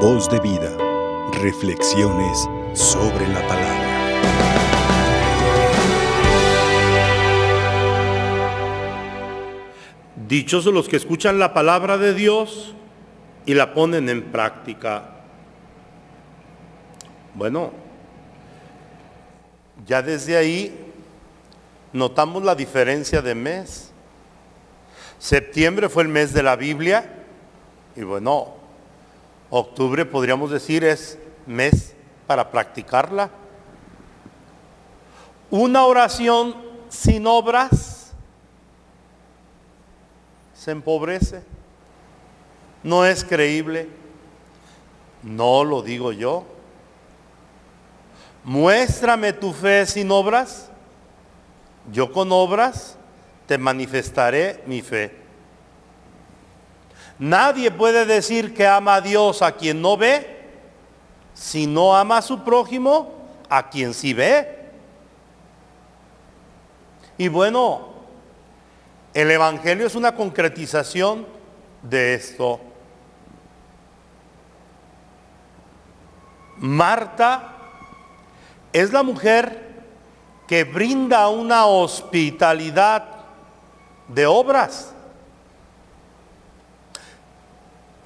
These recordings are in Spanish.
Voz de vida. Reflexiones sobre la palabra. Dichosos los que escuchan la palabra de Dios y la ponen en práctica. Bueno, ya desde ahí notamos la diferencia de mes. Septiembre fue el mes de la Biblia y bueno, octubre podríamos decir es mes para practicarla. Una oración sin obras se empobrece. No es creíble. No lo digo yo. Muéstrame tu fe sin obras. Yo con obras te manifestaré mi fe. Nadie puede decir que ama a Dios a quien no ve si no ama a su prójimo a quien sí ve. Y bueno, el Evangelio es una concretización de esto. Marta es la mujer que brinda una hospitalidad de obras,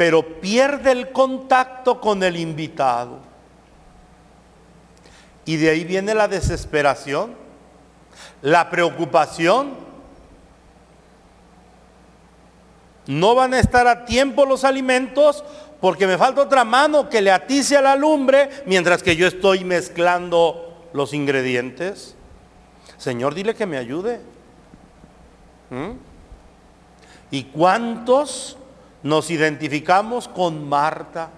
pero pierde el contacto con el invitado. Y de ahí viene la desesperación, la preocupación. No van a estar a tiempo los alimentos porque me falta otra mano que le atice a la lumbre mientras que yo estoy mezclando los ingredientes. Señor, dile que me ayude. ¿Mm? ¿Y cuántos nos identificamos con Marta?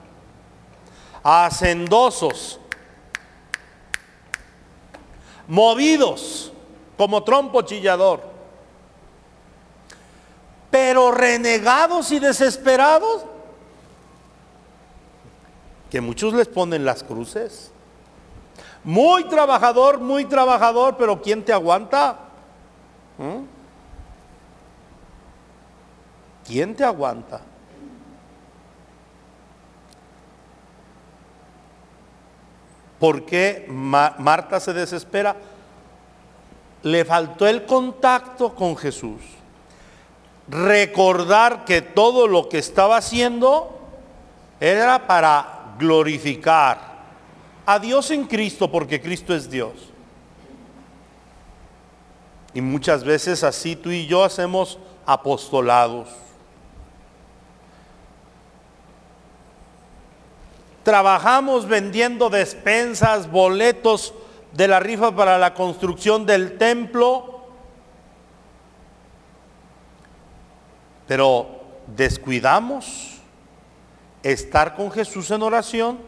Hacendosos, movidos como trompo chillador, pero renegados y desesperados, que muchos les ponen las cruces. Muy trabajador, muy trabajador, pero ¿quién te aguanta? ¿Mm? ¿Quién te aguanta? ¿Por qué Marta se desespera? Le faltó el contacto con Jesús. Recordar que todo lo que estaba haciendo era para glorificar a Dios en Cristo porque Cristo es Dios. Y muchas veces así tú y yo hacemos apostolados. Trabajamos vendiendo despensas, boletos de la rifa para la construcción del templo, pero descuidamos estar con Jesús en oración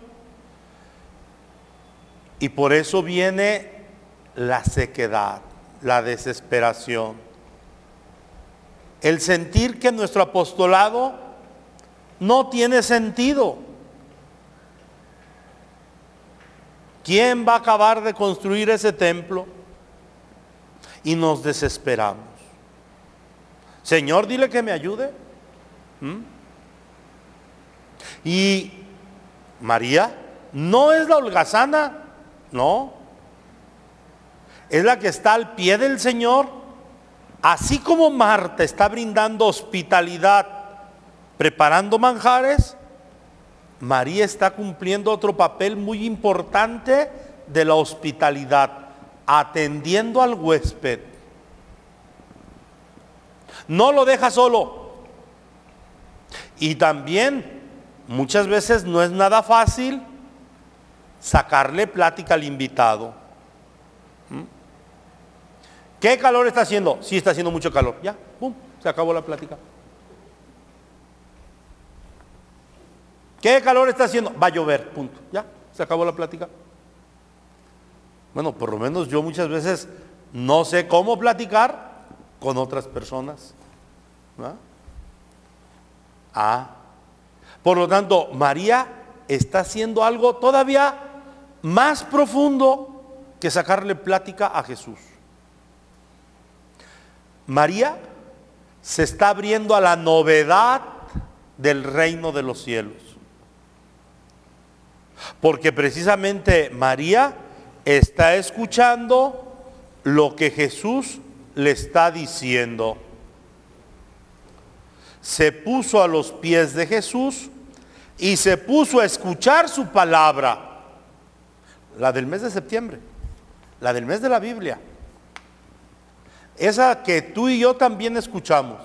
y por eso viene la sequedad, la desesperación. El sentir que nuestro apostolado no tiene sentido. ¿Quién va a acabar de construir ese templo? Y nos desesperamos. Señor, dile que me ayude. ¿Mm? Y María no es la holgazana. No. Es la que está al pie del Señor. Así como Marta está brindando hospitalidad, preparando manjares, María está cumpliendo otro papel muy importante de la hospitalidad, atendiendo al huésped. No lo deja solo. Y también muchas veces no es nada fácil sacarle plática al invitado. ¿Mm? ¿Qué calor está haciendo? Sí está haciendo mucho calor. Ya, pum, se acabó la plática. ¿Qué calor está haciendo? Va a llover, punto. Ya, se acabó la plática. Bueno, por lo menos yo muchas veces no sé cómo platicar con otras personas. Ah, por lo tanto, María está haciendo algo todavía más profundo que sacarle plática a Jesús. María se está abriendo a la novedad del reino de los cielos. Porque precisamente María está escuchando lo que Jesús le está diciendo. Se puso a los pies de Jesús y se puso a escuchar su palabra, la del mes de septiembre, la del mes de la Biblia, esa que tú y yo también escuchamos.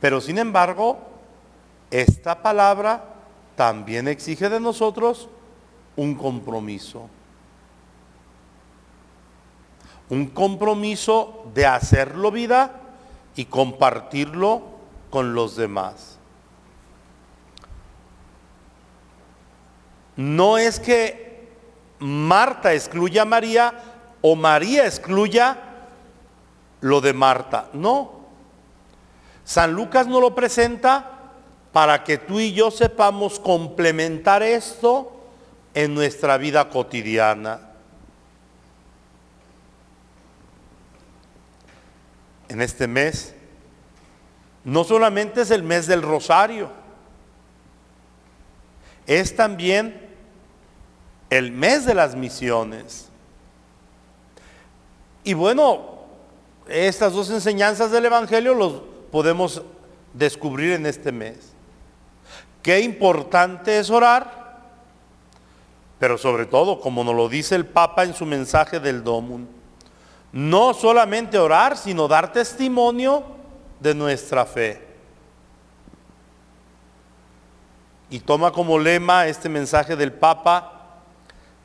Pero sin embargo, esta palabra también exige de nosotros un compromiso. Un compromiso de hacerlo vida y compartirlo con los demás. No es que Marta excluya a María o María excluya lo de Marta. No. San Lucas no lo presenta para que tú y yo sepamos complementar esto en nuestra vida cotidiana. En este mes, no solamente es el mes del rosario, es también el mes de las misiones. Y bueno, estas dos enseñanzas del Evangelio los podemos descubrir en este mes. Qué importante es orar, pero sobre todo, como nos lo dice el Papa en su mensaje del Domum, no solamente orar, sino dar testimonio de nuestra fe. Y toma como lema este mensaje del Papa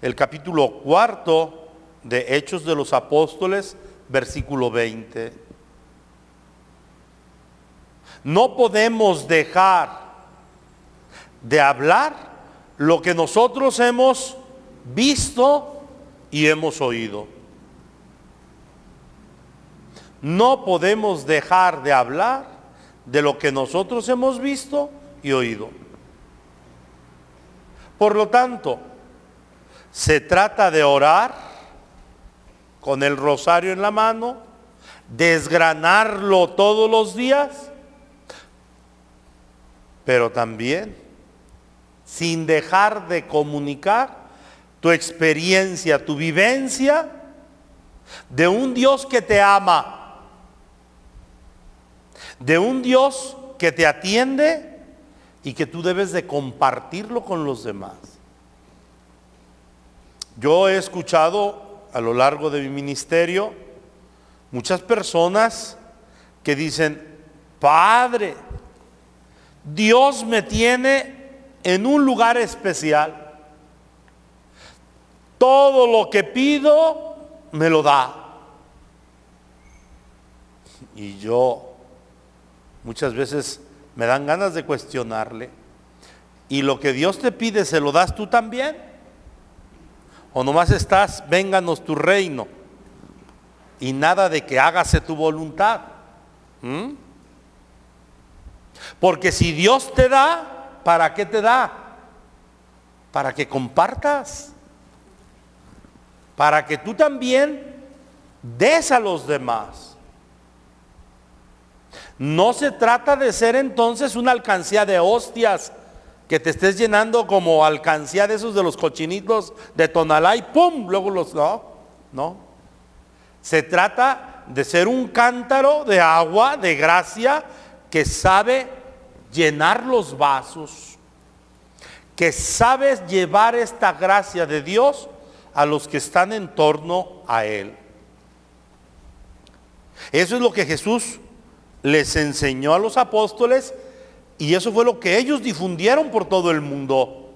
el capítulo cuarto de Hechos de los Apóstoles, versículo 20. No podemos dejar de hablar lo que nosotros hemos visto y hemos oído. No podemos dejar de hablar de lo que nosotros hemos visto y oído. Por lo tanto, se trata de orar con el rosario en la mano, desgranarlo todos los días, pero también sin dejar de comunicar tu experiencia, tu vivencia de un Dios que te ama, de un Dios que te atiende y que tú debes de compartirlo con los demás. Yo he escuchado a lo largo de mi ministerio muchas personas que dicen, Padre, Dios me tiene en un lugar especial. Todo lo que pido me lo da. Y yo muchas veces me dan ganas de cuestionarle. ¿Y lo que Dios te pide se lo das tú también? O nomás estás, vénganos tu reino. Y nada de que hágase tu voluntad. ¿Mm? Porque si Dios te da, ¿para qué te da? Para que compartas. Para que tú también des a los demás. No se trata de ser entonces una alcancía de hostias que te estés llenando como alcancía de esos de los cochinitos de Tonalá y ¡pum! Luego los... No, no. Se trata de ser un cántaro de agua, de gracia, que sabe llenar los vasos, que sabe llevar esta gracia de Dios a los que están en torno a Él. Eso es lo que Jesús les enseñó a los apóstoles y eso fue lo que ellos difundieron por todo el mundo.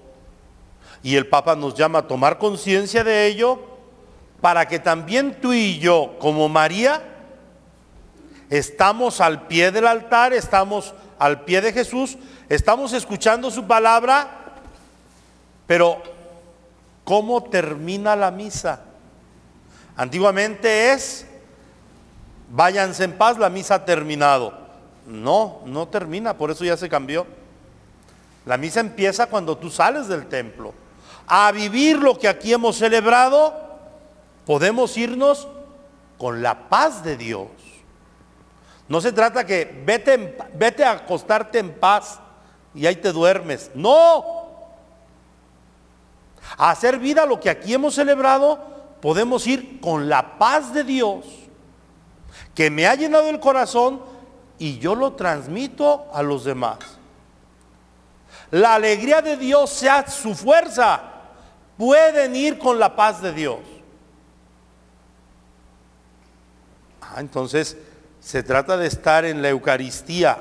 Y el Papa nos llama a tomar conciencia de ello para que también tú y yo, como María, estamos al pie del altar, estamos al pie de Jesús, estamos escuchando su palabra, pero ¿cómo termina la misa? Antiguamente es, váyanse en paz, la misa ha terminado. No, no termina, por eso ya se cambió. La misa empieza cuando tú sales del templo. A vivir lo que aquí hemos celebrado, podemos irnos con la paz de Dios. No se trata que vete, vete a acostarte en paz y ahí te duermes. No, A hacer vida lo que aquí hemos celebrado, podemos ir con la paz de Dios, que me ha llenado el corazón y yo lo transmito a los demás. La alegría de Dios sea su fuerza. Pueden ir con la paz de Dios. Ah, entonces se trata de estar en la Eucaristía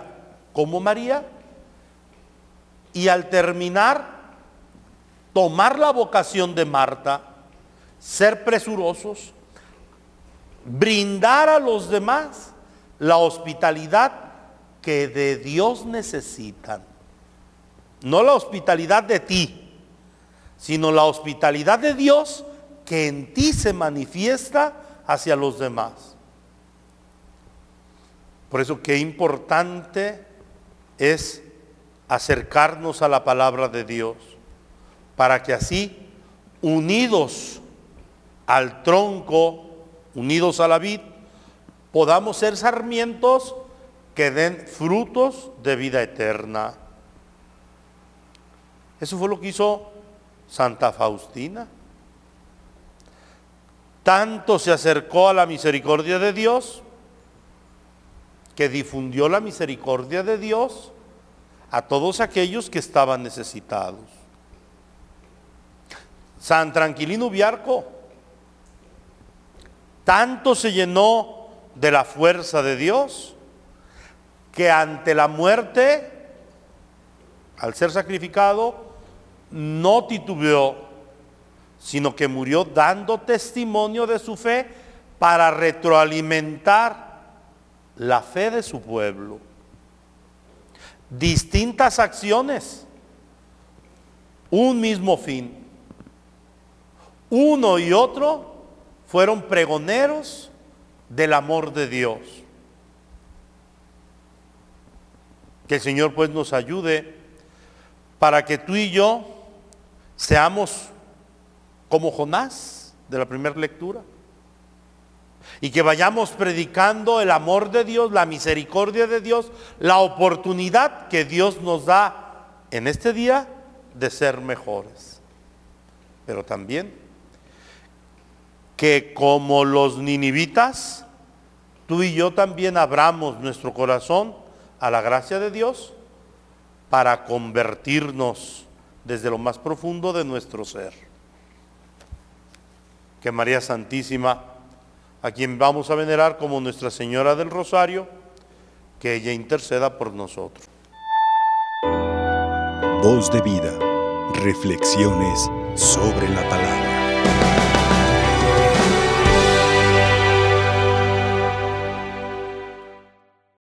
como María y al terminar tomar la vocación de Marta, ser presurosos, brindar a los demás la hospitalidad que de Dios necesitan. No la hospitalidad de ti, sino la hospitalidad de Dios que en ti se manifiesta hacia los demás. Por eso qué importante es acercarnos a la palabra de Dios, para que así, unidos al tronco, unidos a la vid, podamos ser sarmientos que den frutos de vida eterna. Eso fue lo que hizo Santa Faustina. Tanto se acercó a la misericordia de Dios que difundió la misericordia de Dios a todos aquellos que estaban necesitados. San Tranquilino Viarco tanto se llenó de la fuerza de Dios que ante la muerte, al ser sacrificado, no titubeó, sino que murió dando testimonio de su fe para retroalimentar la fe de su pueblo. Distintas acciones, un mismo fin. Uno y otro fueron pregoneros del amor de Dios. Que el Señor pues nos ayude para que tú y yo seamos como Jonás de la primera lectura. Y que vayamos predicando el amor de Dios, la misericordia de Dios, la oportunidad que Dios nos da en este día de ser mejores. Pero también que como los ninivitas, tú y yo también abramos nuestro corazón a la gracia de Dios para convertirnos desde lo más profundo de nuestro ser. Que María Santísima, a quien vamos a venerar como Nuestra Señora del Rosario, que ella interceda por nosotros. Voz de vida, reflexiones sobre la palabra.